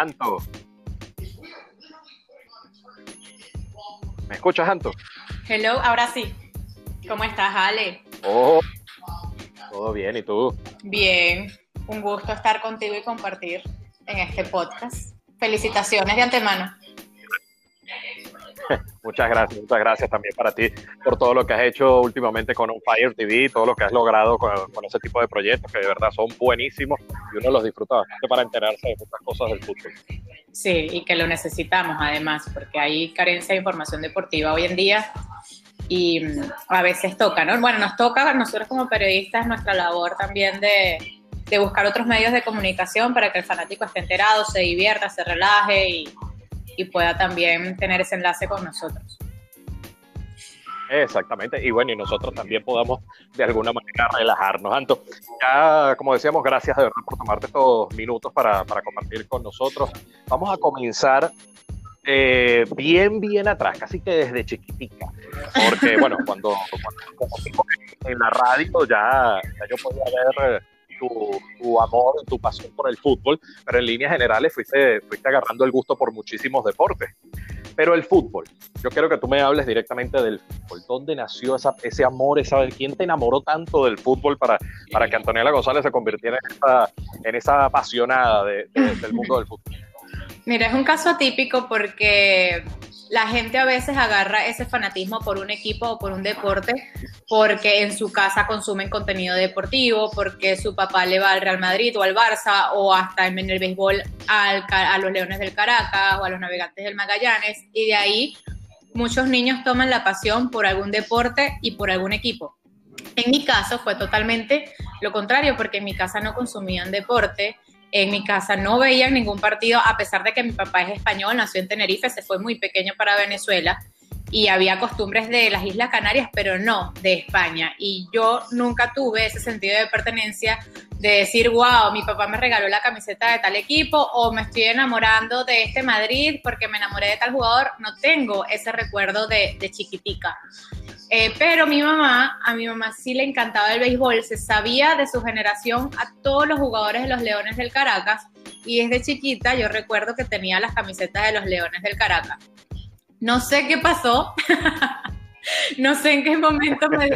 Anto. ¿Me escuchas, Anto? Hello, ahora sí. ¿Cómo estás, Ale? Oh, todo bien, ¿y tú? Bien, un gusto estar contigo y compartir en este podcast. Felicitaciones de antemano. Muchas gracias, muchas gracias también para ti por todo lo que has hecho últimamente con On Fire TV, todo lo que has logrado con, ese tipo de proyectos que de verdad son buenísimos y uno los disfruta bastante para enterarse de muchas cosas del fútbol. Sí, y que lo necesitamos además, porque hay carencia de información deportiva hoy en día y mm, a veces toca, ¿no? Bueno, nos toca nosotros como periodistas nuestra labor también de, de buscar otros medios de comunicación para que el fanático esté enterado, se divierta, se relaje y y pueda también tener ese enlace con nosotros. Exactamente, y bueno, y nosotros también podamos de alguna manera relajarnos. Anto, ya como decíamos, gracias de verdad por tomarte estos minutos para, para compartir con nosotros. Vamos a comenzar eh, bien, bien atrás, casi que desde chiquitica, porque bueno, cuando, cuando, en la radio ya, ya yo podía ver tu, tu, amor, tu pasión por el fútbol, pero en líneas generales fuiste, fuiste agarrando el gusto por muchísimos deportes. Pero el fútbol, yo quiero que tú me hables directamente del fútbol. ¿Dónde nació esa, ese amor? Esa, ¿Quién te enamoró tanto del fútbol para, para que Antonella González se convirtiera en esa, en esa apasionada del mundo del fútbol? Mira, es un caso atípico porque la gente a veces agarra ese fanatismo por un equipo o por un deporte porque en su casa consumen contenido deportivo, porque su papá le va al Real Madrid o al Barça o hasta en el béisbol a los Leones del Caracas o a los Navegantes del Magallanes y de ahí muchos niños toman la pasión por algún deporte y por algún equipo. En mi caso fue totalmente lo contrario porque en mi casa no consumían deporte, en mi casa no veían ningún partido, a pesar de que mi papá es español, nació en Tenerife, se fue muy pequeño para Venezuela y había costumbres de las Islas Canarias, pero no de España. Y yo nunca tuve ese sentido de pertenencia de decir, wow, mi papá me regaló la camiseta de tal equipo o me estoy enamorando de este Madrid porque me enamoré de tal jugador. No tengo ese recuerdo de, de chiquitica. Eh, pero mi mamá, a mi mamá sí le encantaba el béisbol, se sabía de su generación a todos los jugadores de los Leones del Caracas y desde chiquita yo recuerdo que tenía las camisetas de los Leones del Caracas. No sé qué pasó, no sé en qué momento me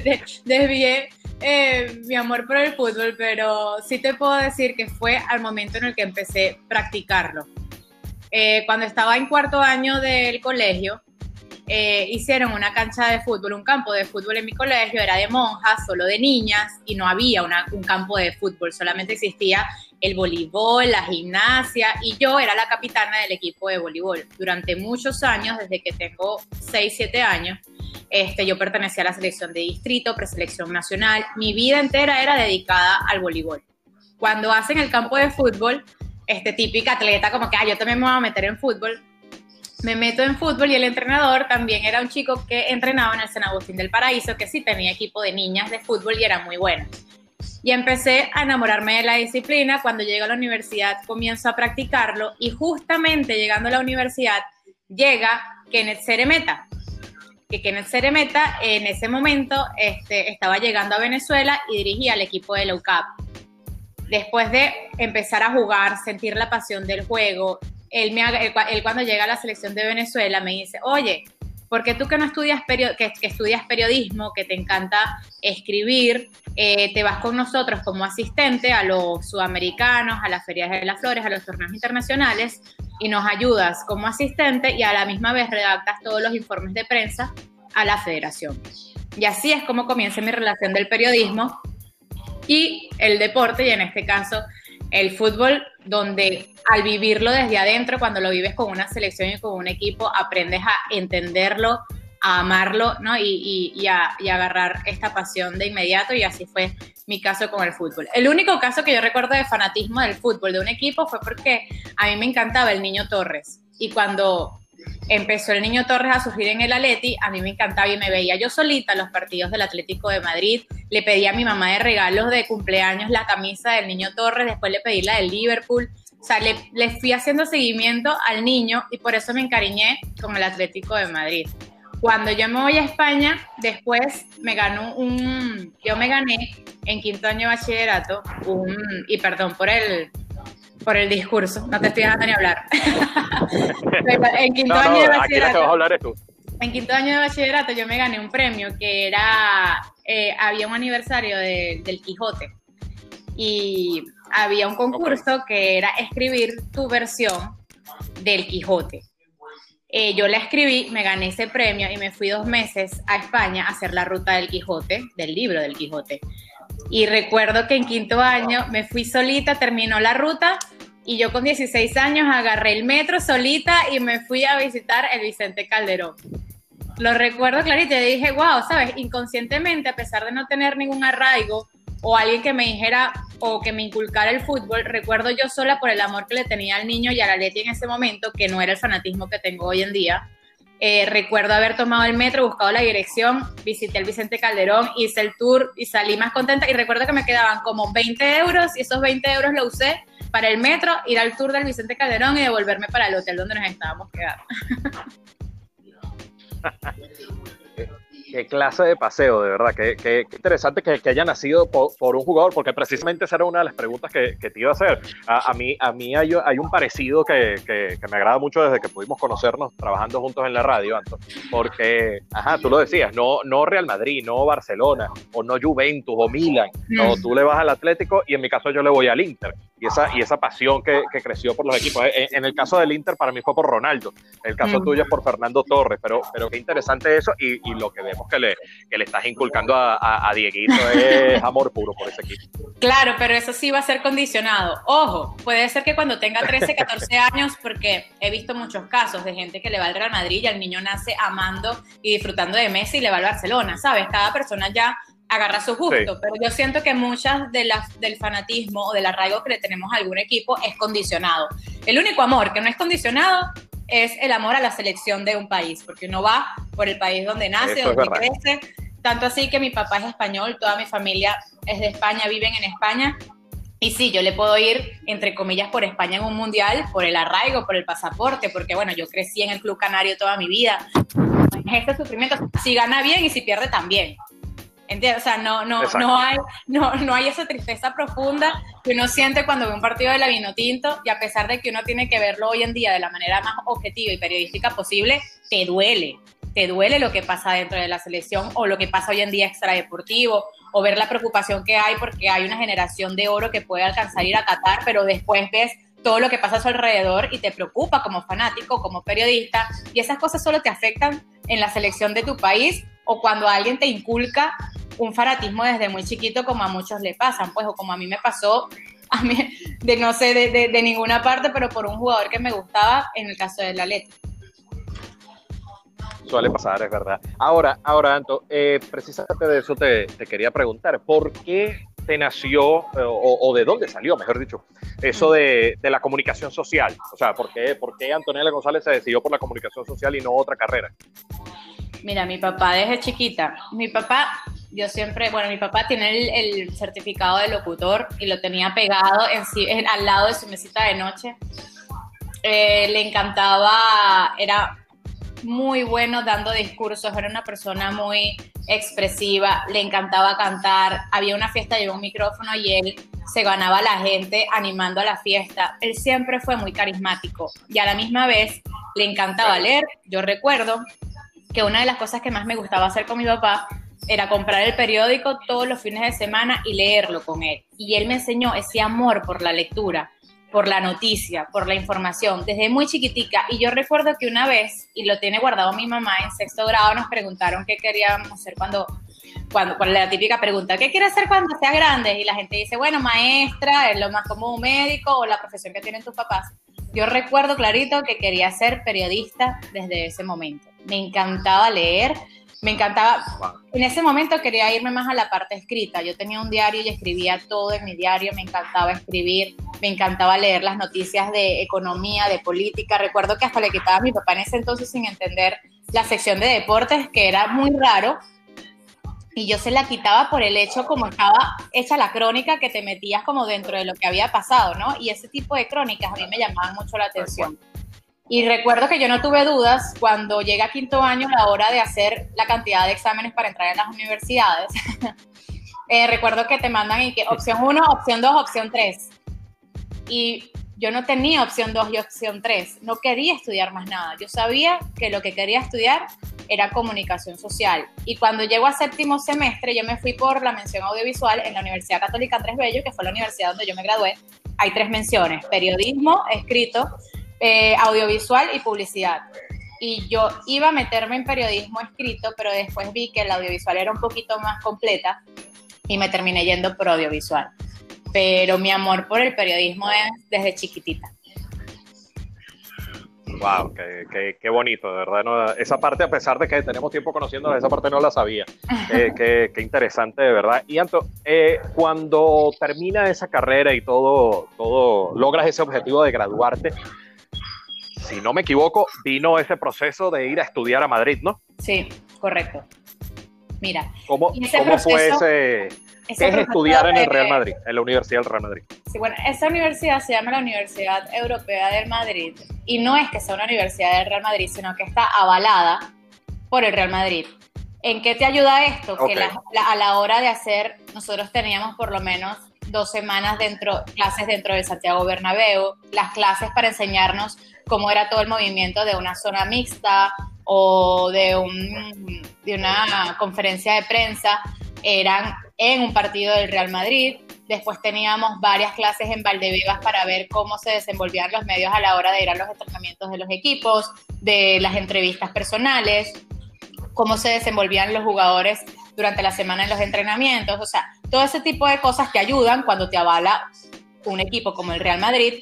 desvié eh, mi amor por el fútbol, pero sí te puedo decir que fue al momento en el que empecé a practicarlo. Eh, cuando estaba en cuarto año del colegio, eh, hicieron una cancha de fútbol, un campo de fútbol en mi colegio, era de monjas, solo de niñas, y no había un campo de fútbol, solamente existía el voleibol, la gimnasia, y yo era la capitana del equipo de voleibol. Durante muchos años, desde que tengo 6, 7 años, este, yo pertenecía a la selección de distrito, preselección nacional, mi vida entera era dedicada al voleibol. Cuando hacen el campo de fútbol, este típica atleta como que, ah, yo también me voy a meter en fútbol, me meto en fútbol y el entrenador también era un chico que entrenaba en el San Agustín del Paraíso, que sí tenía equipo de niñas de fútbol y era muy bueno. Y empecé a enamorarme de la disciplina. Cuando llego a la universidad comienzo a practicarlo y justamente llegando a la universidad llega Kenneth Ceremeta. Que Kenneth Ceremeta en ese momento este, estaba llegando a Venezuela y dirigía al equipo de la UCAP. Después de empezar a jugar, sentir la pasión del juego, él, me, él, cuando llega a la selección de Venezuela me dice, oye, ¿por qué tú que no estudias, que, estudias periodismo, que te encanta escribir, eh, te vas con nosotros como asistente a los sudamericanos, a las ferias de las flores, a los torneos internacionales y nos ayudas como asistente y a la misma vez redactas todos los informes de prensa a la federación? Y así es como comienza mi relación del periodismo y el deporte y en este caso el fútbol donde al vivirlo desde adentro, cuando lo vives con una selección y con un equipo, aprendes a entenderlo, a amarlo, ¿no? Y, y, a, agarrar esta pasión de inmediato y así fue mi caso con el fútbol. El único caso que yo recuerdo de fanatismo del fútbol de un equipo fue porque a mí me encantaba el niño Torres y cuando empezó el niño Torres a surgir en el Atleti, a mí me encantaba y me veía yo solita los partidos del Atlético de Madrid, le pedí a mi mamá de regalos de cumpleaños la camisa del niño Torres, después le pedí la del Liverpool, o sea, le, fui haciendo seguimiento al niño y por eso me encariñé con el Atlético de Madrid. Cuando yo me voy a España, después me ganó un, yo me gané en quinto año de bachillerato, un, y perdón por el, Por el discurso, no te estoy dejando ni hablar. en quinto año de bachillerato. En quinto año de bachillerato yo me gané un premio que era, eh, había un aniversario del Quijote y había un concurso que era escribir tu versión del Quijote. Eh, yo la escribí, me gané ese premio y me fui dos meses a España a hacer la ruta del Quijote, del libro del Quijote. Y recuerdo que en quinto año me fui solita, terminó la ruta y yo con 16 años agarré el metro solita y me fui a visitar el Vicente Calderón. Lo recuerdo clarito y dije, wow, sabes, inconscientemente, a pesar de no tener ningún arraigo o alguien que me dijera o que me inculcara el fútbol, recuerdo yo sola por el amor que le tenía al niño y a la Leti en ese momento, que no era el fanatismo que tengo hoy en día. Eh, recuerdo haber tomado el metro, buscado la dirección, visité el Vicente Calderón, hice el tour y salí más contenta. Y recuerdo que me quedaban como 20 euros y esos 20 euros lo usé para el metro, ir al tour del Vicente Calderón y devolverme para el hotel donde nos estábamos quedando. Qué clase de paseo, de verdad. Qué, qué, interesante que, que, haya nacido por, un jugador, porque precisamente esa era una de las preguntas que, que te iba a hacer. A, mí, a mí hay, hay un parecido que, me agrada mucho desde que pudimos conocernos trabajando juntos en la radio, Anto, porque, ajá, tú lo decías, no, no Real Madrid, no Barcelona, o no Juventus, o Milan. No, tú le vas al Atlético y en mi caso yo le voy al Inter. Y esa, y esa pasión que, creció por los equipos. En, el caso del Inter, para mí fue por Ronaldo. El caso tuyo es por Fernando Torres. Pero, pero qué interesante eso y, y lo que vemos que le, que le estás inculcando a, a, Dieguito es amor puro por ese equipo. Claro, pero eso sí va a ser condicionado. Ojo, puede ser que cuando tenga 13, 14 años, porque he visto muchos casos de gente que le va al Real Madrid y el niño nace amando y disfrutando de Messi y le va al Barcelona, ¿sabes? Cada persona ya agarra su gusto, pero yo siento que muchas de las del fanatismo o del arraigo que le tenemos a algún equipo es condicionado. El único amor que no es condicionado es el amor a la selección de un país, porque uno va por el país donde nace, donde crece. Tanto así que mi papá es español, toda mi familia es de España, viven en España. Y sí, yo le puedo ir, entre comillas, por España en un mundial, por el arraigo, por el pasaporte, porque bueno, yo crecí en el Club Canario toda mi vida. Este sufrimiento, si gana bien y si pierde también. ¿Entiendes? O sea, no, no, no, hay, no, no hay esa tristeza profunda que uno siente cuando ve un partido de la Vinotinto y a pesar de que uno tiene que verlo hoy en día de la manera más objetiva y periodística posible, te duele. Te duele lo que pasa dentro de la selección o lo que pasa hoy en día extradeportivo o ver la preocupación que hay porque hay una generación de oro que puede alcanzar ir a Qatar, pero después ves todo lo que pasa a su alrededor y te preocupa como fanático, como periodista, y esas cosas solo te afectan en la selección de tu país o cuando alguien te inculca un fanatismo desde muy chiquito como a muchos le pasan, pues, o como a mí me pasó, a mí, de no sé, de, ninguna parte, pero por un jugador que me gustaba, en el caso de la letra. Suele pasar, es verdad. Ahora, ahora, Anto, eh, precisamente de eso te, quería preguntar, ¿por qué te nació, eh, o, de dónde salió, mejor dicho, eso de, la comunicación social? O sea, ¿por ¿por qué Antonella González se decidió por la comunicación social y no otra carrera? Mira, mi papá desde chiquita, mi papá yo siempre, bueno, mi papá tiene el, certificado de locutor y lo tenía pegado en, al lado de su mesita de noche. Eh, le encantaba, era muy bueno dando discursos, era una persona muy expresiva, le encantaba cantar, había una fiesta, llevó un micrófono y él se ganaba a la gente animando a la fiesta. Él siempre fue muy carismático y a la misma vez le encantaba leer. Yo recuerdo que una de las cosas que más me gustaba hacer con mi papá era comprar el periódico todos los fines de semana y leerlo con él. Y él me enseñó ese amor por la lectura, por la noticia, por la información, desde muy chiquitica. Y yo recuerdo que una vez, y lo tiene guardado mi mamá, en sexto grado nos preguntaron qué queríamos hacer cuando, cuando, cuando la típica pregunta, ¿qué quieres hacer cuando seas grande? Y la gente dice, bueno, maestra, es lo más común, médico o la profesión que tienen tus papás. Yo recuerdo clarito que quería ser periodista desde ese momento. Me encantaba leer, me encantaba. En ese momento quería irme más a la parte escrita. Yo tenía un diario y escribía todo en mi diario. Me encantaba escribir, me encantaba leer las noticias de economía, de política. Recuerdo que hasta le quitaba a mi papá en ese entonces sin entender la sección de deportes, que era muy raro. Y yo se la quitaba por el hecho como estaba hecha la crónica que te metías como dentro de lo que había pasado, ¿no? Y ese tipo de crónicas a mí me llamaban mucho la atención. Y recuerdo que yo no tuve dudas cuando llega a quinto año la hora de hacer la cantidad de exámenes para entrar en las universidades. Eh, recuerdo que te mandan y que opción 1, opción 2, opción 3. Y yo no tenía opción 2 y opción 3, no quería estudiar más nada. Yo sabía que lo que quería estudiar era comunicación social. Y cuando llego a séptimo semestre, yo me fui por la mención audiovisual en la Universidad Católica Andrés Bello, que fue la universidad donde yo me gradué. Hay tres menciones, periodismo, escrito, eh, audiovisual y publicidad. Y yo iba a meterme en periodismo escrito, pero después vi que el audiovisual era un poquito más completa y me terminé yendo por audiovisual pero mi amor por el periodismo es desde chiquitita. Wow, qué, qué, bonito, de verdad. esa parte, a pesar de que tenemos tiempo conociendo, esa parte no la sabía. Eh, qué, qué, interesante, de verdad. Y Anto, eh, cuando termina esa carrera y todo, todo, logras ese objetivo de graduarte, si no me equivoco, vino ese proceso de ir a estudiar a Madrid, ¿no? Sí, correcto. Mira. ¿Cómo, ¿cómo fue ese, ¿Qué es estudiar en el Real Madrid, en la Universidad del Real Madrid? Sí, bueno, esa universidad se llama la Universidad Europea del Madrid y no es que sea una universidad del Real Madrid, sino que está avalada por el Real Madrid. ¿En qué te ayuda esto? Que a la hora de hacer, nosotros teníamos por lo menos dos semanas dentro, clases dentro de Santiago Bernabéu, las clases para enseñarnos cómo era todo el movimiento de una zona mixta o de, un, de una conferencia de prensa, eran en un partido del Real Madrid. Después teníamos varias clases en Valdebebas para ver cómo se desenvolvían los medios a la hora de ir a los entrenamientos de los equipos, de las entrevistas personales, cómo se desenvolvían los jugadores durante la semana en los entrenamientos. O sea, todo ese tipo de cosas que ayudan cuando te avala un equipo como el Real Madrid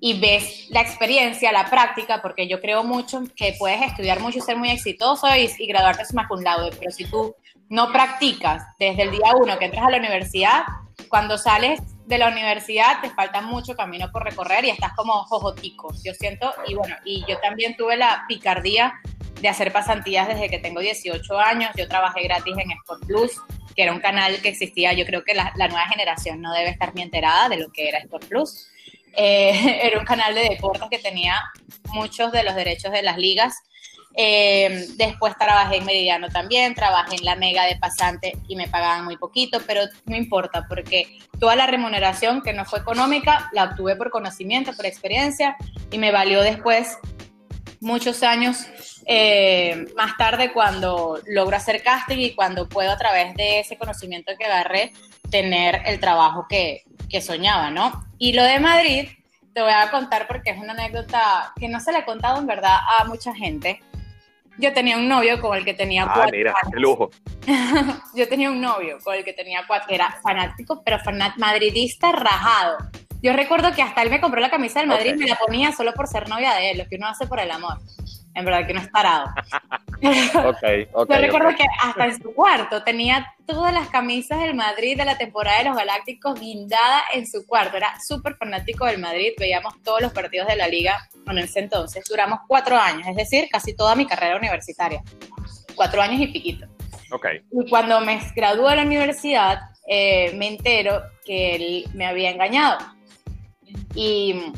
y ves la experiencia, la práctica, porque yo creo mucho que puedes estudiar mucho y ser muy exitoso y, y graduarte más un laude, pero si tú no practicas desde el día uno que entras a la universidad, cuando sales de la universidad te falta mucho camino por recorrer y estás como jojotico, yo siento, y bueno, y yo también tuve la picardía de hacer pasantías desde que tengo 18 años, yo trabajé gratis en Sport Plus, que era un canal que existía, yo creo que la, nueva generación no debe estar ni enterada de lo que era Sport Plus, eh, era un canal de deportes que tenía muchos de los derechos de las ligas, eh, después trabajé en Meridiano también, trabajé en la Mega de Pasante y me pagaban muy poquito, pero no importa porque toda la remuneración que no fue económica la obtuve por conocimiento, por experiencia y me valió después muchos años eh, más tarde cuando logro hacer casting y cuando puedo a través de ese conocimiento que agarré tener el trabajo que, que soñaba, ¿no? Y lo de Madrid te voy a contar porque es una anécdota que no se le he contado en verdad a mucha gente yo tenía un novio con el que tenía ah, cuatro mira, qué lujo. yo tenía un novio con el que tenía cuatro, era fanático, pero madridista rajado. Yo recuerdo que hasta él me compró la camisa del Madrid y me la ponía solo por ser novia de él, lo que uno hace por el amor en verdad que no es parado. okay, okay, Yo recuerdo que hasta en su cuarto tenía todas las camisas del Madrid de la temporada de los Galácticos guindadas en su cuarto. Era súper fanático del Madrid, veíamos todos los partidos de la liga en ese entonces. Duramos cuatro años, es decir, casi toda mi carrera universitaria. Cuatro años y piquito. Okay. Y cuando me gradué de la universidad, eh, me entero que él me había engañado. Y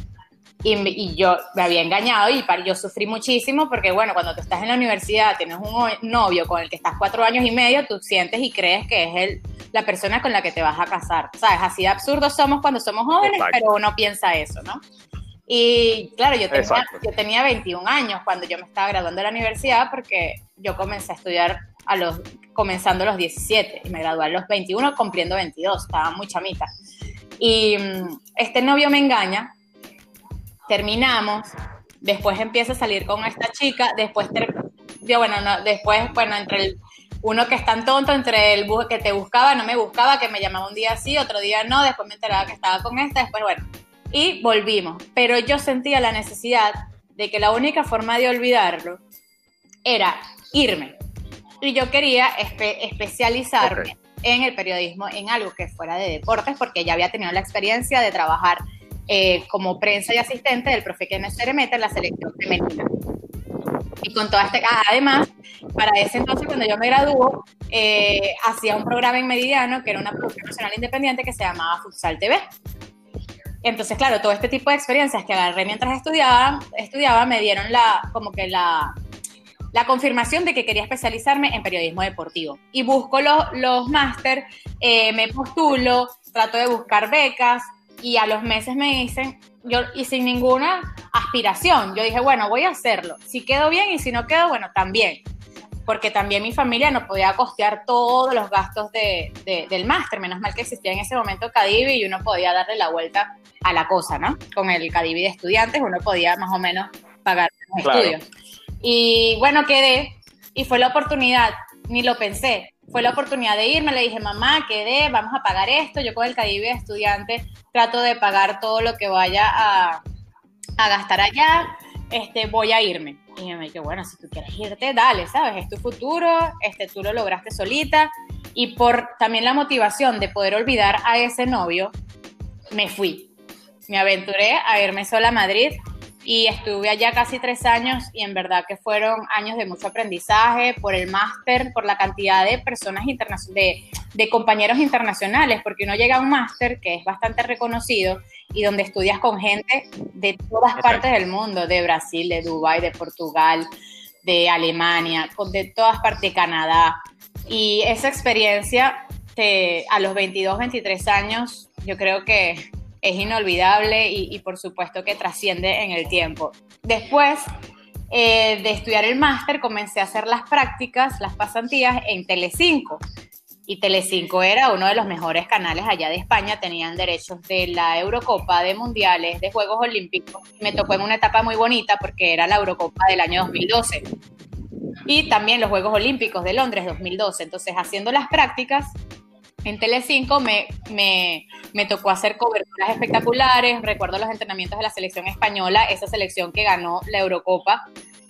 y, yo me había engañado y yo sufrí muchísimo porque, bueno, cuando tú estás en la universidad, tienes un novio con el que estás cuatro años y medio, tú sientes y crees que es el, la persona con la que te vas a casar. ¿Sabes? Así de absurdos somos cuando somos jóvenes, pero uno piensa eso, ¿no? Y claro, yo tenía, yo tenía 21 años cuando yo me estaba graduando de la universidad porque yo comencé a estudiar a los, comenzando a los 17 y me gradué a los 21 cumpliendo 22, estaba muy chamita. Y mm, este novio me engaña terminamos, después empieza a salir con esta chica, después, yo, bueno, no, después, bueno, entre el, uno que es tan tonto, entre el que te buscaba, no me buscaba, que me llamaba un día sí, otro día no, después me enteraba que estaba con esta, después, bueno, y volvimos. Pero yo sentía la necesidad de que la única forma de olvidarlo era irme. Y yo quería especializarme en el periodismo, en algo que fuera de deportes, porque ya había tenido la experiencia de trabajar eh, como prensa y asistente del profe Kenneth Ceremeta en la selección femenina. Y con toda este, ah, además, para ese entonces, cuando yo me graduó, eh, hacía un programa en Meridiano, que era una producción nacional independiente que se llamaba Futsal TV. Entonces, claro, todo este tipo de experiencias que agarré mientras estudiaba, estudiaba me dieron la, como que la, la confirmación de que quería especializarme en periodismo deportivo. Y busco los, los máster, eh, me postulo, trato de buscar becas, y a los meses me dicen, yo, y sin ninguna aspiración, yo dije, bueno, voy a hacerlo. Si quedo bien y si no quedo, bueno, también. Porque también mi familia no podía costear todos los gastos de, del máster. Menos mal que existía en ese momento Cadivi y uno podía darle la vuelta a la cosa, ¿no? Con el Cadivi de estudiantes uno podía más o menos pagar los estudios. Y bueno, quedé y fue la oportunidad, ni lo pensé, fue la oportunidad de irme, le dije, mamá, quedé, vamos a pagar esto, yo con el Cadivi de estudiante trato de pagar todo lo que vaya a, a gastar allá, este, voy a irme. Y me dije, bueno, si tú quieres irte, dale, ¿sabes? Es tu futuro, este, tú lo lograste solita. Y por también la motivación de poder olvidar a ese novio, me fui. Me aventuré a irme sola a Madrid y estuve allá casi tres años y en verdad que fueron años de mucho aprendizaje por el máster, por la cantidad de personas internacionales, de, compañeros internacionales, porque uno llega a un máster que es bastante reconocido y donde estudias con gente de todas partes del mundo, de Brasil, de Dubái, de Portugal, de Alemania, de todas partes de Canadá. Y esa experiencia a los 22, 23 años, yo creo que es inolvidable y, por supuesto que trasciende en el tiempo. Después eh, de estudiar el máster, comencé a hacer las prácticas, las pasantías en Telecinco. Y Telecinco era uno de los mejores canales allá de España, tenían derechos de la Eurocopa, de Mundiales, de Juegos Olímpicos. Me tocó en una etapa muy bonita porque era la Eurocopa del año 2012 y también los Juegos Olímpicos de Londres 2012. Entonces, haciendo las prácticas, en Telecinco me, me, me tocó hacer coberturas espectaculares. Recuerdo los entrenamientos de la selección española, esa selección que ganó la Eurocopa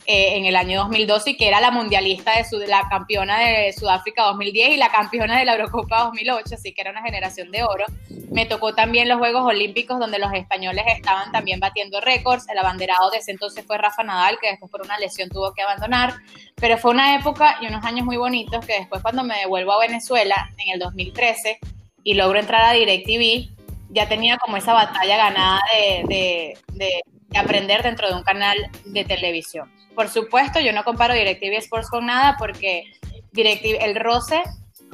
eh, en el año 2012 y que era la mundialista de la campeona de Sudáfrica 2010 y la campeona de la Eurocopa 2008, así que era una generación de oro. Me tocó también los Juegos Olímpicos donde los españoles estaban también batiendo récords. El abanderado de ese entonces fue Rafa Nadal, que después por una lesión tuvo que abandonar. Pero fue una época y unos años muy bonitos que después cuando me devuelvo a Venezuela en el 2013 y logro entrar a DirecTV, ya tenía como esa batalla ganada de, de aprender dentro de un canal de televisión. Por supuesto, yo no comparo DirecTV Sports con nada porque DirecTV, el roce,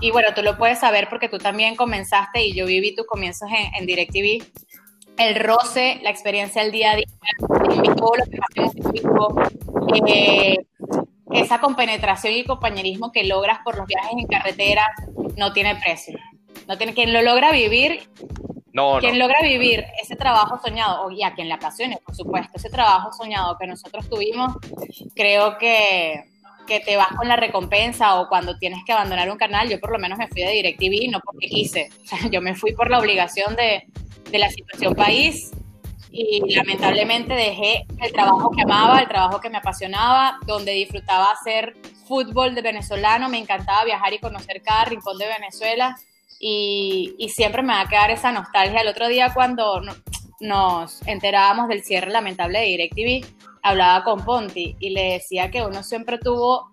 y bueno, tú lo puedes saber porque tú también comenzaste y yo viví tus comienzos en, en DirecTV. El roce, la experiencia del día a día, lo que en eh, esa compenetración y compañerismo que logras por los viajes en carretera no tiene precio. No tiene, quien lo logra vivir quien logra vivir ese trabajo soñado, y a quien le apasione, por supuesto, ese trabajo soñado que nosotros tuvimos, creo que, que te vas con la recompensa o cuando tienes que abandonar un canal, yo por lo menos me fui de DirecTV, no porque quise, yo me fui por la obligación de, de la situación país y lamentablemente dejé el trabajo que amaba, el trabajo que me apasionaba, donde disfrutaba hacer fútbol de venezolano, me encantaba viajar y conocer cada rincón de Venezuela y, siempre me va a quedar esa nostalgia. El otro día cuando nos enterábamos del cierre lamentable de DirecTV, hablaba con Ponti y le decía que uno siempre tuvo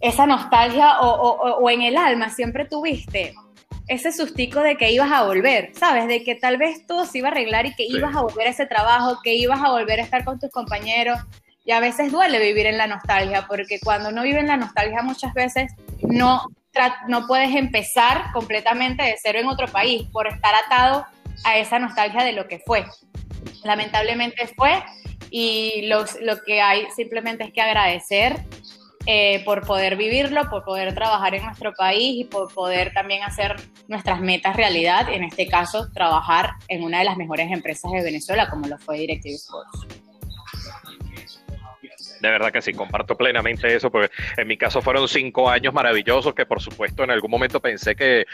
esa nostalgia o, en el alma siempre tuviste ese sustico de que ibas a volver, ¿sabes? De que tal vez todo se iba a arreglar y que ibas a volver a ese trabajo, que ibas a volver a estar con tus compañeros. Y a veces duele vivir en la nostalgia, porque cuando uno vive en la nostalgia muchas veces no no puedes empezar completamente de cero en otro país por estar atado a esa nostalgia de lo que fue. Lamentablemente fue y lo que hay simplemente es que agradecer eh, por poder vivirlo, por poder trabajar en nuestro país y por poder también hacer nuestras metas realidad, en este caso trabajar en una de las mejores empresas de Venezuela como lo fue Directive Sports. De verdad que sí, comparto plenamente eso, porque en mi caso fueron cinco años maravillosos que por supuesto en algún momento pensé que,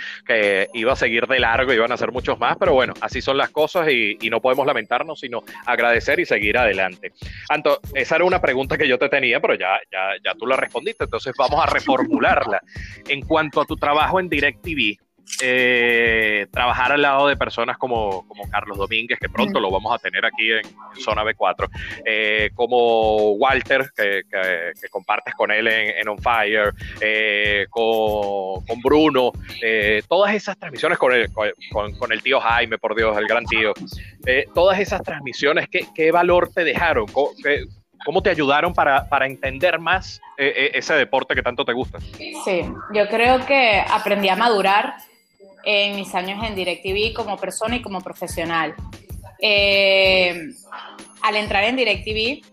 iba a seguir de largo, iban a ser muchos más, pero bueno, así son las cosas y, no podemos lamentarnos, sino agradecer y seguir adelante. Anto, esa era una pregunta que yo te tenía, pero ya, ya, ya tú la respondiste, entonces vamos a reformularla. En cuanto a tu trabajo en DirecTV, eh, trabajar al lado de personas como, como, Carlos Domínguez, que pronto lo vamos a tener aquí en, Zona B4, eh, como Walter, que, que, compartes con él en, On Fire, eh, con, con, Bruno, todas esas transmisiones con el, con, con, el tío Jaime, por Dios, el gran tío, todas esas transmisiones, ¿qué, qué valor te dejaron? ¿Cómo, te ayudaron para, para entender más ese deporte que tanto te gusta? Sí, yo creo que aprendí a madurar en mis años en DirecTV como persona y como profesional. Eh, al entrar en DirecTV,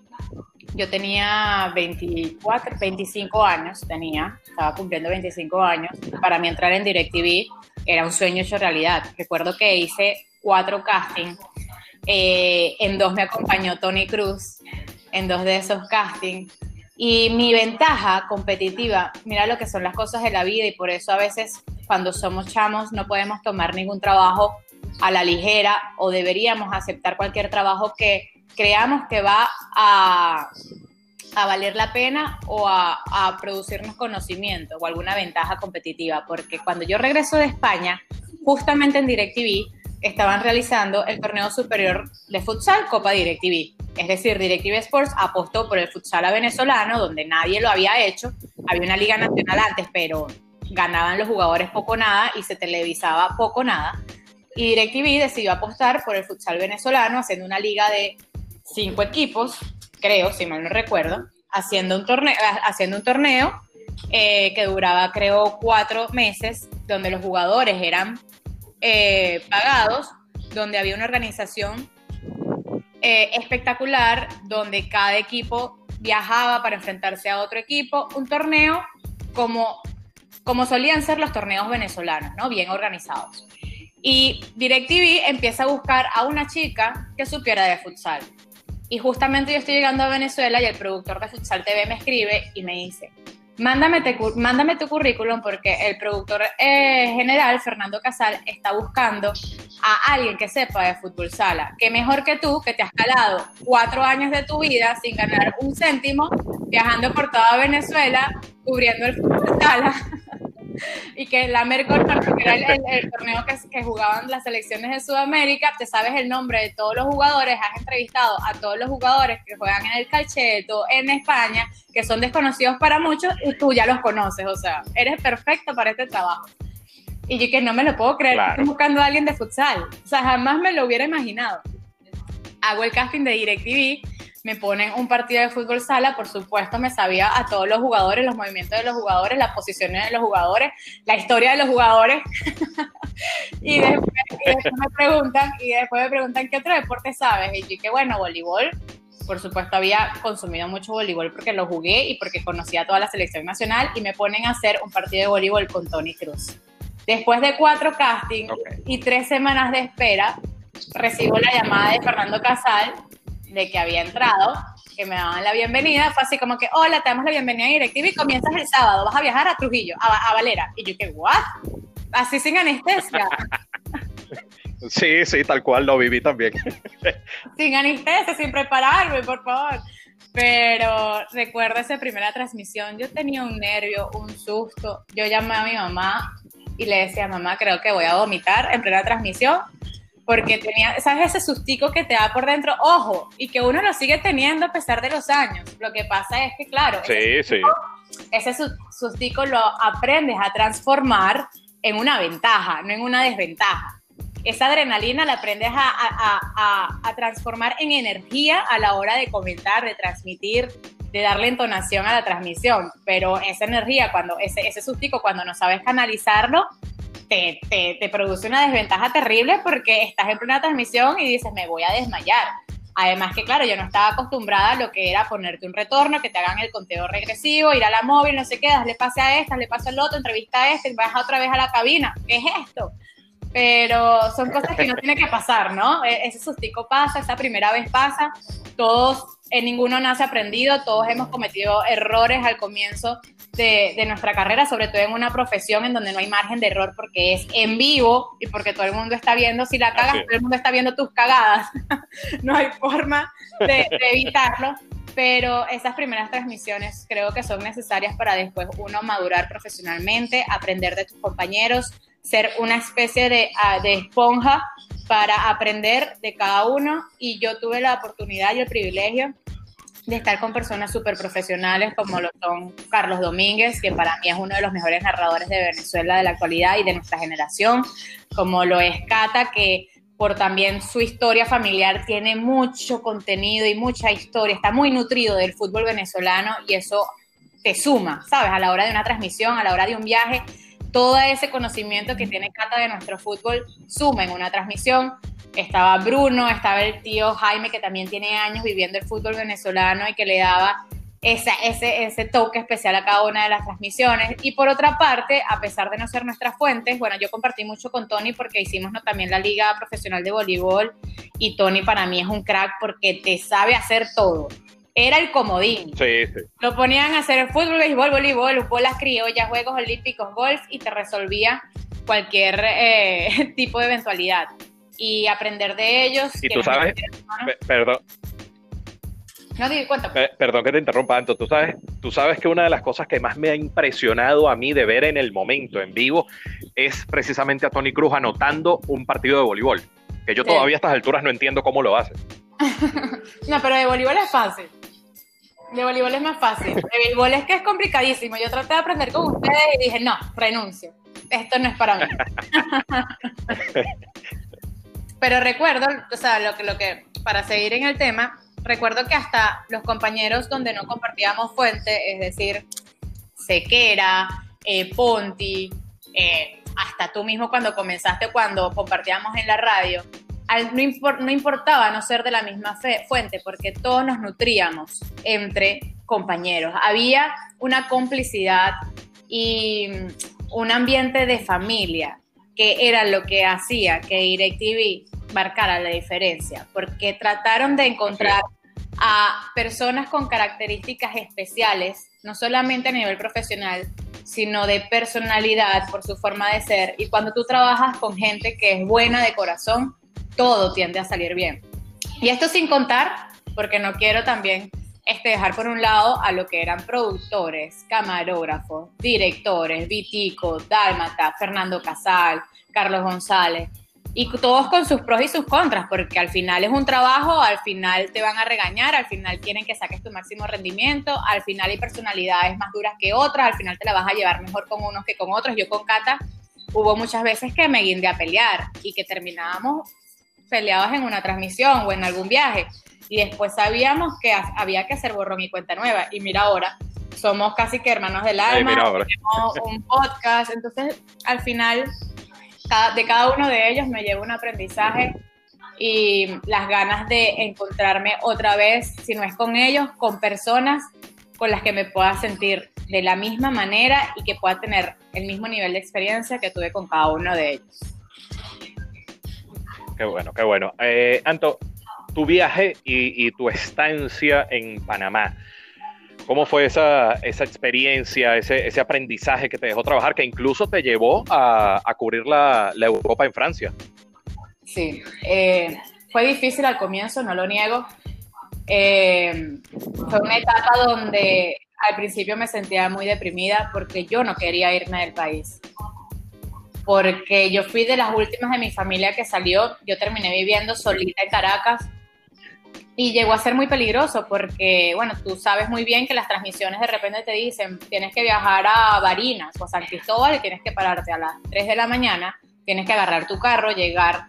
yo tenía 24, 25 años, tenía, estaba cumpliendo 25 años. Para mí entrar en DirecTV era un sueño hecho realidad. Recuerdo que hice cuatro castings, eh, en dos me acompañó Tony Cruz, en dos de esos castings. Y mi ventaja competitiva, mira lo que son las cosas de la vida y por eso a veces cuando somos chamos no podemos tomar ningún trabajo a la ligera o deberíamos aceptar cualquier trabajo que creamos que va a, a valer la pena o a, a, producirnos conocimiento o alguna ventaja competitiva. Porque cuando yo regreso de España, justamente en DirecTV, estaban realizando el torneo superior de futsal Copa DirecTV. Es decir, DirecTV Sports apostó por el futsal a venezolano, donde nadie lo había hecho. Había una liga nacional antes, pero ganaban los jugadores poco nada y se televisaba poco nada. Y DirecTV decidió apostar por el futsal venezolano, haciendo una liga de cinco equipos, creo, si mal no recuerdo, haciendo un torneo, haciendo un torneo eh, que duraba, creo, cuatro meses, donde los jugadores eran eh, pagados, donde había una organización eh, espectacular, donde cada equipo viajaba para enfrentarse a otro equipo, un torneo como, como solían ser los torneos venezolanos, ¿no? Bien organizados. Y DirecTV empieza a buscar a una chica que supiera de futsal. Y justamente yo estoy llegando a Venezuela y el productor de Futsal TV me escribe y me dice, mándame, mándame tu currículum porque el productor eh, general, Fernando Casal, está buscando a alguien que sepa de fútbol sala. Que mejor que tú, que te has calado cuatro años de tu vida sin ganar un céntimo, viajando por toda Venezuela, cubriendo el fútbol sala. y que la Mercor, que era el, torneo que, que, jugaban las selecciones de Sudamérica, te sabes el nombre de todos los jugadores, has entrevistado a todos los jugadores que juegan en el calcheto, en España, que son desconocidos para muchos y tú ya los conoces, o sea, eres perfecto para este trabajo. Y yo que no me lo puedo creer, estoy buscando a alguien de futsal, o sea, jamás me lo hubiera imaginado. Hago el casting de DirecTV me ponen un partido de fútbol sala, por supuesto me sabía a todos los jugadores, los movimientos de los jugadores, las posiciones de los jugadores, la historia de los jugadores. y, después, me preguntan, y después me preguntan qué otro deporte sabes. Y yo que bueno, voleibol. Por supuesto había consumido mucho voleibol porque lo jugué y porque conocía toda la selección nacional y me ponen a hacer un partido de voleibol con Tony Cruz. Después de cuatro castings y tres semanas de espera, recibo la llamada de Fernando Casal de que había entrado, que me daban la bienvenida, fue así como que, hola, te damos la bienvenida a Directiva y comienzas el sábado, vas a viajar a Trujillo, a, Valera. Y yo que, ¿what? Así sin anestesia. Sí, sí, tal cual, lo viví también. sin anestesia, sin prepararme, por favor. Pero recuerdo esa primera transmisión, yo tenía un nervio, un susto. Yo llamé a mi mamá y le decía, mamá, creo que voy a vomitar en plena transmisión porque tenía, ¿sabes? Ese sustico que te da por dentro, ojo, y que uno lo sigue teniendo a pesar de los años. Lo que pasa es que, claro, sí, ese, sustico, ese sustico lo aprendes a transformar en una ventaja, no en una desventaja. Esa adrenalina la aprendes a, a, a, a transformar en energía a la hora de comentar, de transmitir, de darle entonación a la transmisión, pero esa energía, cuando ese, ese sustico, cuando no sabes canalizarlo, te, te, produce una desventaja terrible porque estás en plena transmisión y dices, me voy a desmayar. Además que, claro, yo no estaba acostumbrada a lo que era ponerte un retorno, que te hagan el conteo regresivo, ir a la móvil, no sé qué, le pase a esta, le pase al otro, entrevista a este, vas otra vez a la cabina. ¿Qué es esto? Pero son cosas que no tiene que pasar, ¿no? E-, ese sustico pasa, esa primera vez pasa, todos, en ninguno nace aprendido, todos hemos cometido errores al comienzo de, nuestra carrera, sobre todo en una profesión en donde no hay margen de error porque es en vivo y porque todo el mundo está viendo. Si la cagas, todo el mundo está viendo tus cagadas. no hay forma de, evitarlo. Pero esas primeras transmisiones creo que son necesarias para después uno madurar profesionalmente, aprender de tus compañeros, ser una especie de, ah, de, esponja para aprender de cada uno y yo tuve la oportunidad y el privilegio de estar con personas súper profesionales como lo son Carlos Domínguez, que para mí es uno de los mejores narradores de Venezuela de la actualidad y de nuestra generación, como lo es Cata, que por también su historia familiar tiene mucho contenido y mucha historia, está muy nutrido del fútbol venezolano y eso te suma, ¿sabes? A la hora de una transmisión, a la hora de un viaje, todo ese conocimiento que tiene Cata de nuestro fútbol suma en una transmisión. Estaba Bruno, estaba el tío Jaime, que también tiene años viviendo el fútbol venezolano y que le daba ese, ese toque especial a cada una de las transmisiones. Y por otra parte, a pesar de no ser nuestras fuentes, bueno, yo compartí mucho con Tony porque hicimos también la Liga Profesional de Voleibol y Tony para mí es un crack porque te sabe hacer todo era el comodín. Sí, sí. Lo ponían a hacer fútbol, béisbol, voleibol, bolas criollas, Juegos Olímpicos, golf y te resolvía cualquier eh, tipo de eventualidad. Y aprender de ellos. Y tú sabes, perdón. No, Perdón que te interrumpa, Anto. Tú sabes, tú sabes que una de las cosas que más me ha impresionado a mí de ver en el momento, en vivo, es precisamente a Tony Cruz anotando un partido de voleibol. Que yo todavía a estas alturas no entiendo cómo lo hace. no, pero de voleibol es fácil. De voleibol es más fácil. De voleibol es que es complicadísimo. Yo traté de aprender con ustedes y dije, no, renuncio. Esto no es para mí. Pero recuerdo, o sea, lo que, lo que, para seguir en el tema, recuerdo que hasta los compañeros donde no compartíamos fuente, es decir, Sequera, eh, Ponti, eh, hasta tú mismo cuando comenzaste, cuando compartíamos en la radio, no, importaba no ser de la misma fuente, porque todos nos nutríamos entre compañeros. Había una complicidad y un ambiente de familia que era lo que hacía que DirecTV marcara la diferencia, porque trataron de encontrar a personas con características especiales, no solamente a nivel profesional, sino de personalidad por su forma de ser. Y cuando tú trabajas con gente que es buena de corazón, todo tiende a salir bien. Y esto sin contar, porque no quiero también este, dejar por un lado a lo que eran productores, camarógrafos, directores, Vitico, Dálmata, Fernando Casal, Carlos González, y todos con sus pros y sus contras, porque al final es un trabajo, al final te van a regañar, al final quieren que saques tu máximo rendimiento, al final hay personalidades más duras que otras, al final te la vas a llevar mejor con unos que con otros. Yo con Cata hubo muchas veces que me guindé a pelear y que terminábamos peleados en una transmisión o en algún viaje. Y después sabíamos que había que hacer borrón y cuenta nueva. Y mira ahora, somos casi que hermanos del alma, tenemos un podcast. Entonces, al final, de cada uno de ellos me llevo un aprendizaje y las ganas de encontrarme otra vez, si no es con ellos, con personas con las que me pueda sentir de la misma manera y que pueda tener el mismo nivel de experiencia que tuve con cada uno de ellos. Qué bueno, qué bueno. Eh, Anto, tu viaje y, tu estancia en Panamá. ¿Cómo fue esa, esa experiencia, ese, ese, aprendizaje que te dejó trabajar, que incluso te llevó a, a cubrir la, la, Europa en Francia? Sí, eh, fue difícil al comienzo, no lo niego. Eh, fue una etapa donde al principio me sentía muy deprimida porque yo no quería irme del país. Porque yo fui de las últimas de mi familia que salió, yo terminé viviendo solita en Caracas y llegó a ser muy peligroso porque, bueno, tú sabes muy bien que las transmisiones de repente te dicen, tienes que viajar a Barinas o a San Cristóbal y tienes que pararte a las 3 de la mañana, tienes que agarrar tu carro, llegar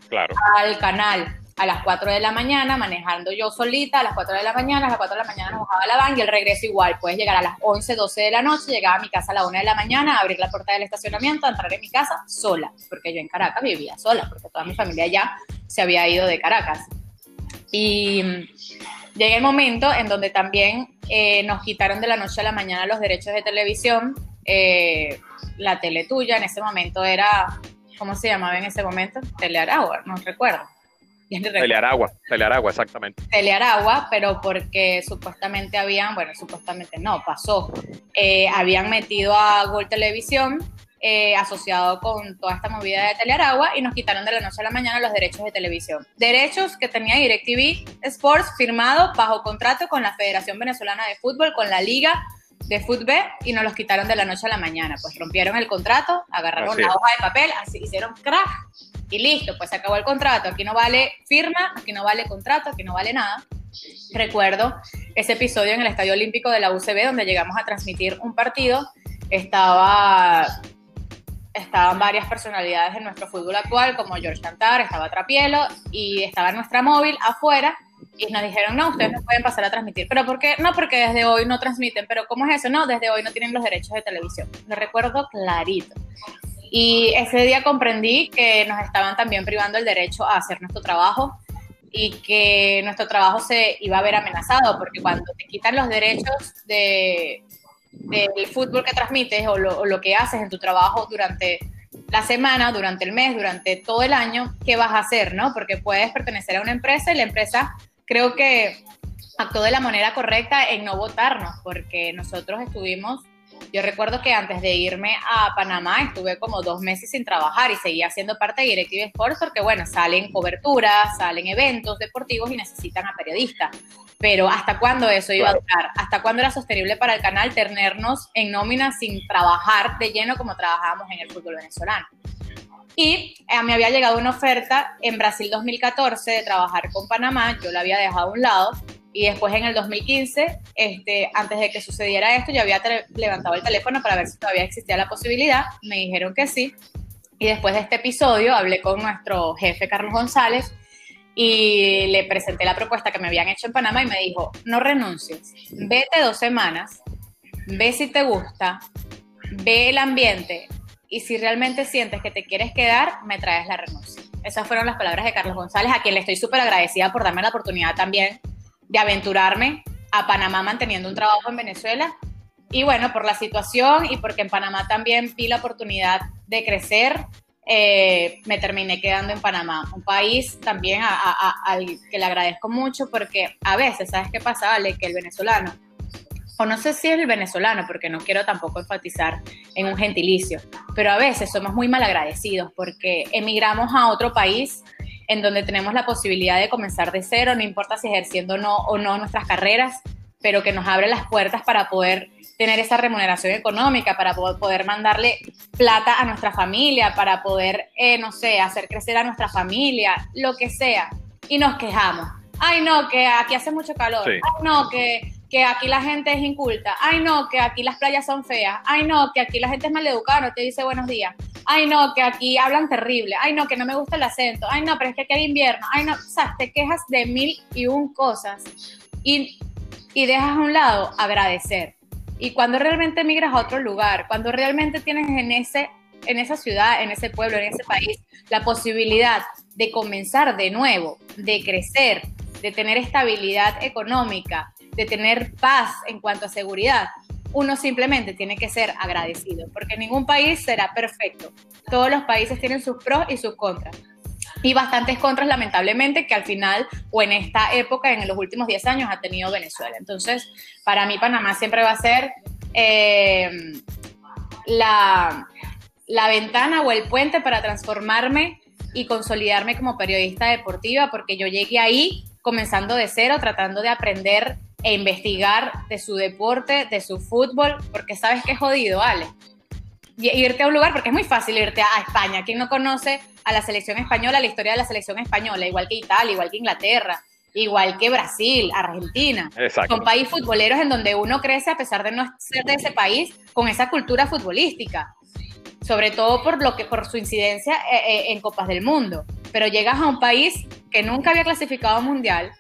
al canal a las 4 de la mañana, manejando yo solita, a las 4 de la mañana, a las 4 de la mañana nos bajaba la van y el regreso igual. Puedes llegar a las 11, 12 de la noche, llegaba a mi casa a la 1 de la mañana, abrir la puerta del estacionamiento, entrar en mi casa sola, porque yo en Caracas vivía sola, porque toda mi familia ya se había ido de Caracas. Y mm, llega el momento en donde también eh, nos quitaron de la noche a la mañana los derechos de televisión. Eh, la tele tuya en ese momento era, ¿cómo se llamaba en ese momento? Telearagua, no recuerdo Telearagua, Telearagua, exactamente. Telearagua, pero porque supuestamente habían, bueno, supuestamente no, pasó, eh, habían metido a Gol Televisión eh, asociado con toda esta movida de Telearagua y nos quitaron de la noche a la mañana los derechos de televisión. Derechos que tenía DirecTV Sports firmado bajo contrato con la Federación Venezolana de Fútbol, con la Liga de fútbol y nos los quitaron de la noche a la mañana. Pues rompieron el contrato, agarraron la hoja de papel, así hicieron crack y listo, pues se acabó el contrato. Aquí no vale firma, aquí no vale contrato, aquí no vale nada. Recuerdo ese episodio en el Estadio Olímpico de la UCB donde llegamos a transmitir un partido. Estaba, estaban varias personalidades de nuestro fútbol actual, como George Cantar, estaba Trapielo y estaba nuestra móvil afuera y nos dijeron, no, ustedes no pueden pasar a transmitir. ¿Pero por qué? No, porque desde hoy no transmiten. ¿Pero cómo es eso? No, desde hoy no tienen los derechos de televisión. Lo recuerdo clarito. Y ese día comprendí que nos estaban también privando el derecho a hacer nuestro trabajo y que nuestro trabajo se iba a ver amenazado, porque cuando te quitan los derechos de, del fútbol que transmites o lo, lo, que haces en tu trabajo durante la semana, durante el mes, durante todo el año, ¿qué vas a hacer? ¿no? Porque puedes pertenecer a una empresa y la empresa creo que actuó de la manera correcta en no votarnos, porque nosotros estuvimos yo recuerdo que antes de irme a Panamá estuve como dos meses sin trabajar y seguía siendo parte de Directive Sports porque, bueno, salen coberturas, salen eventos deportivos y necesitan a periodistas. Pero ¿hasta cuándo eso iba a durar? ¿Hasta cuándo era sostenible para el canal tenernos en nómina sin trabajar de lleno como trabajábamos en el fútbol venezolano? Y a mí había llegado una oferta en Brasil 2014 de trabajar con Panamá, yo la había dejado a un lado. Y después en el 2015, este, antes de que sucediera esto, yo había levantado el teléfono para ver si todavía existía la posibilidad. Me dijeron que sí. Y después de este episodio hablé con nuestro jefe Carlos González y le presenté la propuesta que me habían hecho en Panamá y me dijo, no renuncies, vete dos semanas, ve si te gusta, ve el ambiente y si realmente sientes que te quieres quedar, me traes la renuncia. Esas fueron las palabras de Carlos González, a quien le estoy súper agradecida por darme la oportunidad también de aventurarme a Panamá manteniendo un trabajo en Venezuela. Y bueno, por la situación y porque en Panamá también vi la oportunidad de crecer, eh, me terminé quedando en Panamá, un país también al que le agradezco mucho porque a veces, ¿sabes qué pasa, Ale? Que el venezolano, o no sé si es el venezolano, porque no quiero tampoco enfatizar en un gentilicio, pero a veces somos muy mal agradecidos porque emigramos a otro país en donde tenemos la posibilidad de comenzar de cero, no importa si ejerciendo no, o no nuestras carreras, pero que nos abre las puertas para poder tener esa remuneración económica, para poder, mandarle plata a nuestra familia, para poder, eh, no sé, hacer crecer a nuestra familia, lo que sea. Y nos quejamos. Ay, no, que aquí hace mucho calor. Ay, no, que que aquí la gente es inculta, ay no, que aquí las playas son feas, ay no, que aquí la gente es maleducada, no te dice buenos días, ay no, que aquí hablan terrible, ay no, que no me gusta el acento, ay no, pero es que aquí hay invierno, ay no, o sea, te quejas de mil y un cosas y, y dejas a un lado agradecer. Y cuando realmente migras a otro lugar, cuando realmente tienes en, ese, en esa ciudad, en ese pueblo, en ese país, la posibilidad de comenzar de nuevo, de crecer, de tener estabilidad económica, de tener paz en cuanto a seguridad, uno simplemente tiene que ser agradecido, porque ningún país será perfecto. Todos los países tienen sus pros y sus contras. Y bastantes contras, lamentablemente, que al final o en esta época, en los últimos 10 años, ha tenido Venezuela. Entonces, para mí Panamá siempre va a ser eh, la, la ventana o el puente para transformarme y consolidarme como periodista deportiva, porque yo llegué ahí comenzando de cero, tratando de aprender e investigar de su deporte, de su fútbol, porque sabes que es jodido, Ale. Y irte a un lugar, porque es muy fácil irte a España. ¿Quién no conoce a la selección española, la historia de la selección española? Igual que Italia, igual que Inglaterra, igual que Brasil, Argentina. Son países futboleros en donde uno crece a pesar de no ser de ese país con esa cultura futbolística. Sobre todo por, lo que, por su incidencia eh, eh, en Copas del Mundo. Pero llegas a un país que nunca había clasificado mundial,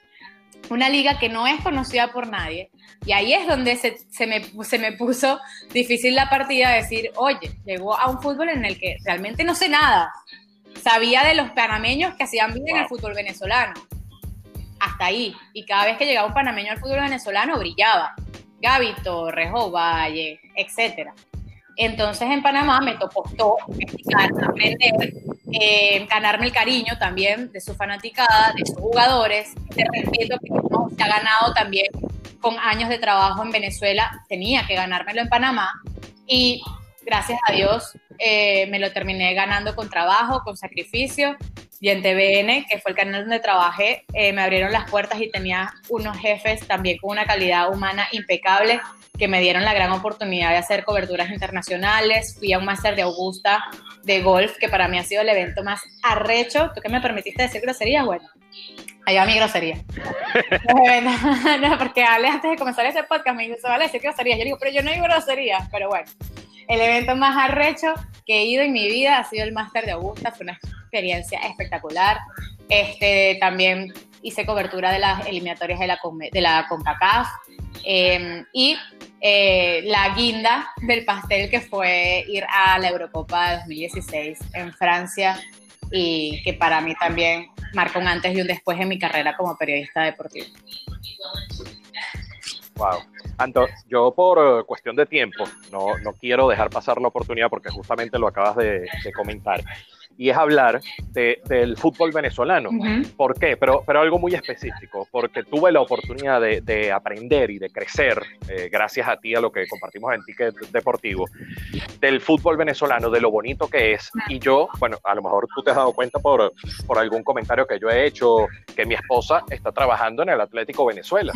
una liga que no es conocida por nadie. Y ahí es donde se, se, me, se me puso difícil la partida, decir, oye, llegó a un fútbol en el que realmente no sé nada. Sabía de los panameños que hacían vida en el fútbol venezolano. Hasta ahí. Y cada vez que llegaba un panameño al fútbol venezolano, brillaba. Gaby Torres, Valle, etcétera. Entonces en Panamá me tocó aprender, eh, ganarme el cariño también de su fanaticada, de sus jugadores, de respeto que se ha ganado también con años de trabajo en Venezuela, tenía que ganármelo en Panamá. Y gracias a Dios eh, me lo terminé ganando con trabajo, con sacrificio y en TVN, que fue el canal donde trabajé, eh, me abrieron las puertas y tenía unos jefes también con una calidad humana impecable que me dieron la gran oportunidad de hacer coberturas internacionales. Fui a un máster de Augusta de golf, que para mí ha sido el evento más arrecho. ¿Tú qué me permitiste decir groserías? Bueno, allá mi grosería. no, porque Ale antes de comenzar ese podcast me dijo, se vale decir groserías. Yo digo, pero yo no digo groserías, pero bueno. El evento más arrecho que he ido en mi vida ha sido el máster de Augusta, fue una experiencia espectacular. Este, también hice cobertura de las eliminatorias de la, de la CONCACAF em, y eh, la guinda del pastel que fue ir a la Eurocopa de 2016 en Francia y que para mí también marca un antes y un después en mi carrera como periodista deportivo. Wow. Anto, yo por eh, cuestión de tiempo no, no, quiero dejar pasar la oportunidad porque justamente lo acabas de, de comentar y es hablar de, del fútbol venezolano. ¿Por qué? Pero, pero algo muy específico, porque tuve la oportunidad de, de aprender y de crecer, eh, gracias a ti, a lo que compartimos en Ticket Deportivo, del fútbol venezolano, de lo bonito que es. Y yo, bueno, a lo mejor tú te has dado cuenta por, por algún comentario que yo he hecho, que mi esposa está trabajando en el Atlético Venezuela.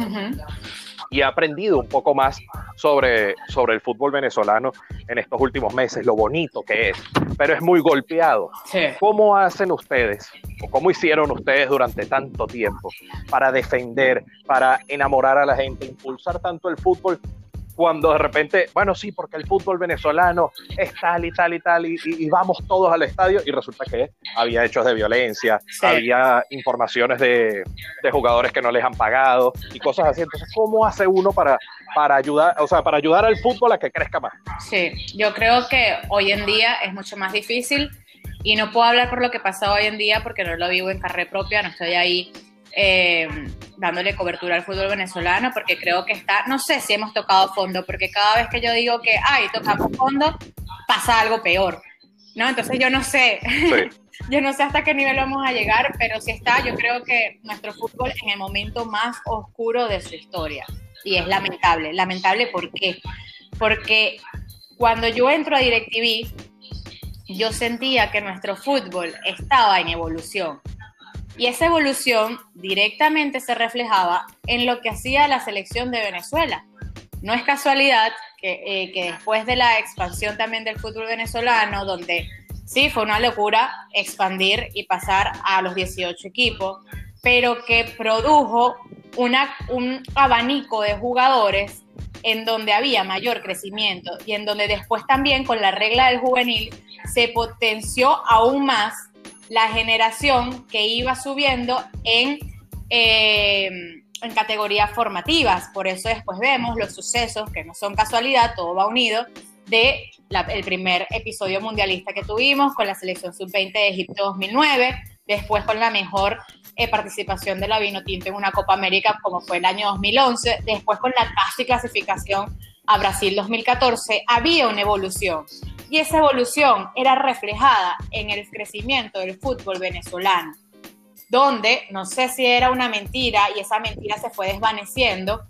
Y he aprendido un poco más sobre, sobre el fútbol venezolano en estos últimos meses, lo bonito que es, pero es muy golpeado. ¿Cómo hacen ustedes o cómo hicieron ustedes durante tanto tiempo para defender, para enamorar a la gente, impulsar tanto el fútbol cuando de repente, bueno, sí, porque el fútbol venezolano es tal y tal y tal, y, vamos todos al estadio, y resulta que había hechos de violencia, había informaciones de, de, jugadores que no les han pagado y cosas así. Entonces, ¿cómo hace uno para, para ayudar, o sea, para ayudar al fútbol a que crezca más? Sí, yo creo que hoy en día es mucho más difícil y no puedo hablar por lo que pasa hoy en día porque no lo vivo en carrera propia, no estoy ahí eh, dándole cobertura al fútbol venezolano porque creo que está, no sé si hemos tocado fondo, porque cada vez que yo digo que, ay, tocamos fondo, pasa algo peor, ¿no? Entonces yo no sé, yo no sé hasta qué nivel vamos a llegar, pero si está, yo creo que nuestro fútbol en el momento más oscuro de su historia. Y es lamentable, lamentable ¿por qué? Porque cuando yo entro a DirecTV, yo sentía que nuestro fútbol estaba en evolución. Y esa evolución directamente se reflejaba en lo que hacía la selección de Venezuela. No es casualidad que, eh, que, después de la expansión también del fútbol venezolano, donde sí fue una locura expandir y pasar a los 18 equipos, pero que produjo un abanico de jugadores en donde había mayor crecimiento y en donde después también con la regla del juvenil se potenció aún más la generación que iba subiendo en, eh, en categorías formativas. Por eso después vemos los sucesos, que no son casualidad, todo va unido, de el primer episodio mundialista que tuvimos con la selección sub-20 de Egipto 2009, después con la mejor eh, participación de la Vinotinto en una Copa América como fue el año 2011, después con la casi clasificación a Brasil 2014, había una evolución. Y esa evolución era reflejada en el crecimiento del fútbol venezolano, donde no sé si era una mentira y esa mentira se fue desvaneciendo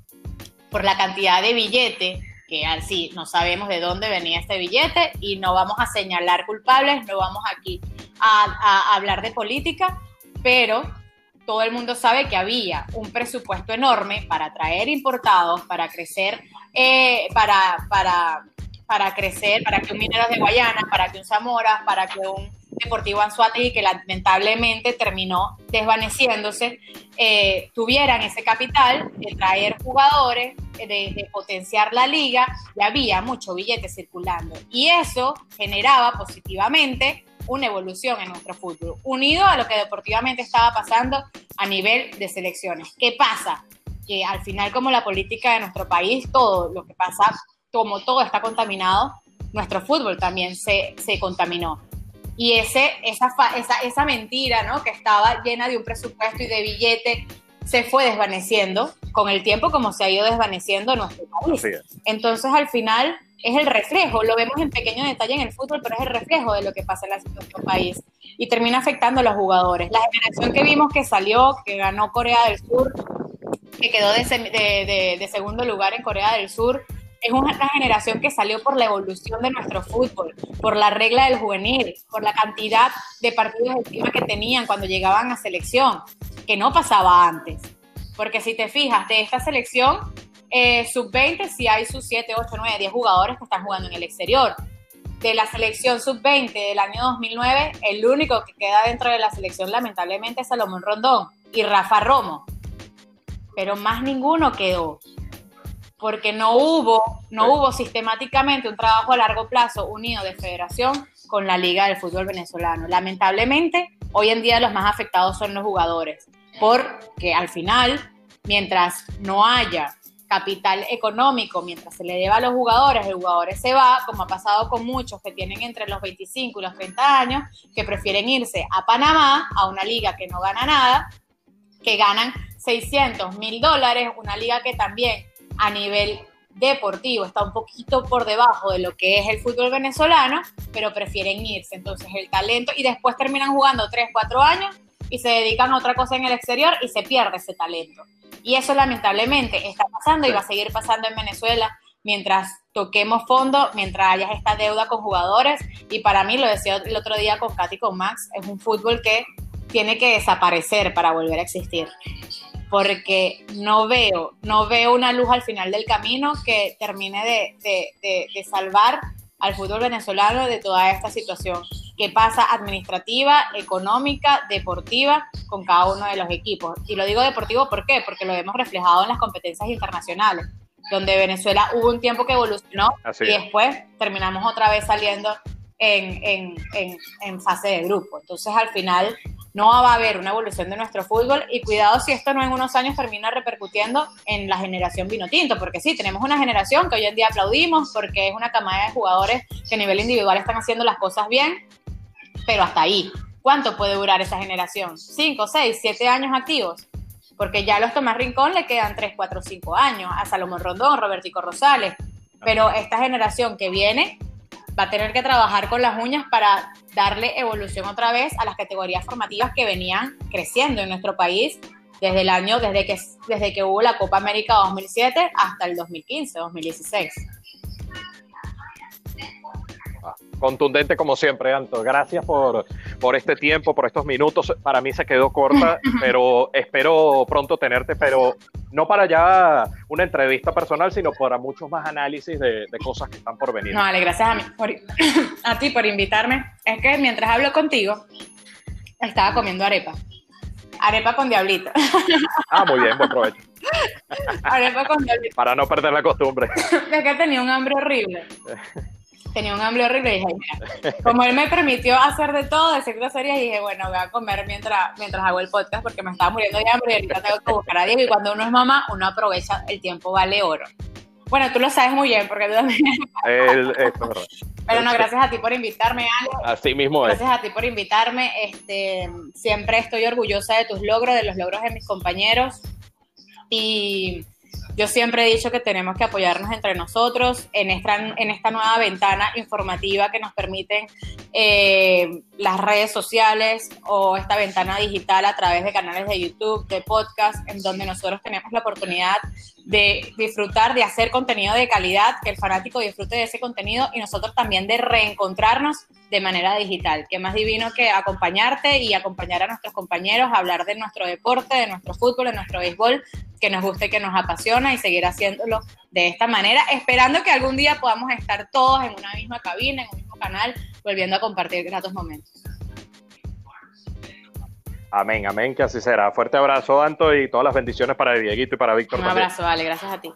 por la cantidad de billete que así no sabemos de dónde venía este billete y no vamos a señalar culpables, no vamos aquí a, a hablar de política, pero todo el mundo sabe que había un presupuesto enorme para traer importados, para crecer, eh, para, para, para crecer, para que un Mineros de Guayana, para que un Zamora, para que un Deportivo y que lamentablemente terminó desvaneciéndose, eh, tuvieran ese capital de traer jugadores, de, de, potenciar la liga, y había mucho billete circulando. Y eso generaba positivamente una evolución en nuestro fútbol, unido a lo que deportivamente estaba pasando a nivel de selecciones. ¿Qué pasa? Que al final, como la política de nuestro país, todo lo que pasa, como todo está contaminado, nuestro fútbol también se, se contaminó. Y ese, esa, esa, esa mentira, ¿no? Que estaba llena de un presupuesto y de billete, se fue desvaneciendo con el tiempo como se ha ido desvaneciendo nuestro país. Entonces, al final, es el reflejo, lo vemos en pequeño detalle en el fútbol, pero es el reflejo de lo que pasa en nuestro país y termina afectando a los jugadores. La generación que vimos que salió, que ganó Corea del Sur, que quedó de, segundo lugar en Corea del Sur, es una generación que salió por la evolución de nuestro fútbol, por la regla del juvenil, por la cantidad de partidos encima que tenían cuando llegaban a selección, que no pasaba antes. Porque si te fijas, de esta selección eh, sub-20 si hay sus 7, 8, 9, 10 jugadores que están jugando en el exterior. De la selección sub-20 del año 2009, el único que queda dentro de la selección lamentablemente es Salomón Rondón y Rafa Romo. Pero más ninguno quedó. Porque no hubo, no hubo sistemáticamente un trabajo a largo plazo unido de federación con la Liga del Fútbol Venezolano. Lamentablemente, hoy en día los más afectados son los jugadores. Porque al final, mientras no haya capital económico, mientras se le deba a los jugadores, el jugador se va, como ha pasado con muchos que tienen entre los 25 y los 30 años, que prefieren irse a Panamá, a una liga que no gana nada, que ganan 600 mil dólares, una liga que también a nivel deportivo está un poquito por debajo de lo que es el fútbol venezolano, pero prefieren irse. Entonces el talento y después terminan jugando 3, 4 años y se dedican a otra cosa en el exterior y se pierde ese talento. Y eso lamentablemente está pasando y va a seguir pasando en Venezuela mientras toquemos fondo, mientras haya esta deuda con jugadores. Y para mí, lo decía el otro día con Katy, con Max, es un fútbol que tiene que desaparecer para volver a existir. Porque no veo, no veo una luz al final del camino que termine de, de salvar al fútbol venezolano de toda esta situación que pasa administrativa, económica, deportiva con cada uno de los equipos. Y lo digo deportivo ¿por qué? Porque lo hemos reflejado en las competencias internacionales, donde Venezuela hubo un tiempo que evolucionó y después terminamos otra vez saliendo en, en fase de grupo. Entonces al final no va a haber una evolución de nuestro fútbol y cuidado si esto no en unos años termina repercutiendo en la generación vino tinto, porque sí, tenemos una generación que hoy en día aplaudimos porque es una camada de jugadores que a nivel individual están haciendo las cosas bien, pero hasta ahí. ¿Cuánto puede durar esa generación? ¿Cinco, seis, siete años activos? Porque ya a los Tomás Rincón le quedan tres, cuatro, cinco años, a Salomón Rondón, Robertico Rosales, pero esta generación que viene va a tener que trabajar con las uñas para darle evolución otra vez a las categorías formativas que venían creciendo en nuestro país desde el año, desde que, desde que hubo la Copa América 2007 hasta el 2015, 2016. Contundente como siempre, Anto. Gracias por, por este tiempo, por estos minutos. Para mí se quedó corta, pero espero pronto tenerte, pero no para ya una entrevista personal, sino para muchos más análisis de, cosas que están por venir. No, vale, gracias a, mí, a ti por invitarme. Es que mientras hablo contigo, estaba comiendo arepa. Arepa con diablito. Ah, muy bien, buen provecho. Arepa con diablito. Para no perder la costumbre. Es que tenía un hambre horrible. Tenía un hambre horrible y dije, mira, como él me permitió hacer de todo, decir groserías, dije, bueno, voy a comer mientras, mientras hago el podcast porque me estaba muriendo de hambre y ahorita tengo que buscar a Diego y cuando uno es mamá, uno aprovecha el tiempo vale oro. Bueno, tú lo sabes muy bien porque tú también... El, Pero no, gracias a ti por invitarme, Ale. Así mismo es. Gracias a ti por invitarme. Este, siempre estoy orgullosa de tus logros, de los logros de mis compañeros. Y yo siempre he dicho que tenemos que apoyarnos entre nosotros en esta, nueva ventana informativa que nos permiten eh, las redes sociales o esta ventana digital a través de canales de YouTube, de podcast, en donde nosotros tenemos la oportunidad de disfrutar, de hacer contenido de calidad, que el fanático disfrute de ese contenido y nosotros también de reencontrarnos de manera digital. Qué más divino que acompañarte y acompañar a nuestros compañeros a hablar de nuestro deporte, de nuestro fútbol, de nuestro béisbol, que nos guste, que nos apasiona y seguir haciéndolo de esta manera, esperando que algún día podamos estar todos en una misma cabina, en un mismo canal, volviendo a compartir gratos momentos. Amén, amén, que así será. Fuerte abrazo, Anto, y todas las bendiciones para Dieguito y para Víctor. Un abrazo, vale, gracias a ti.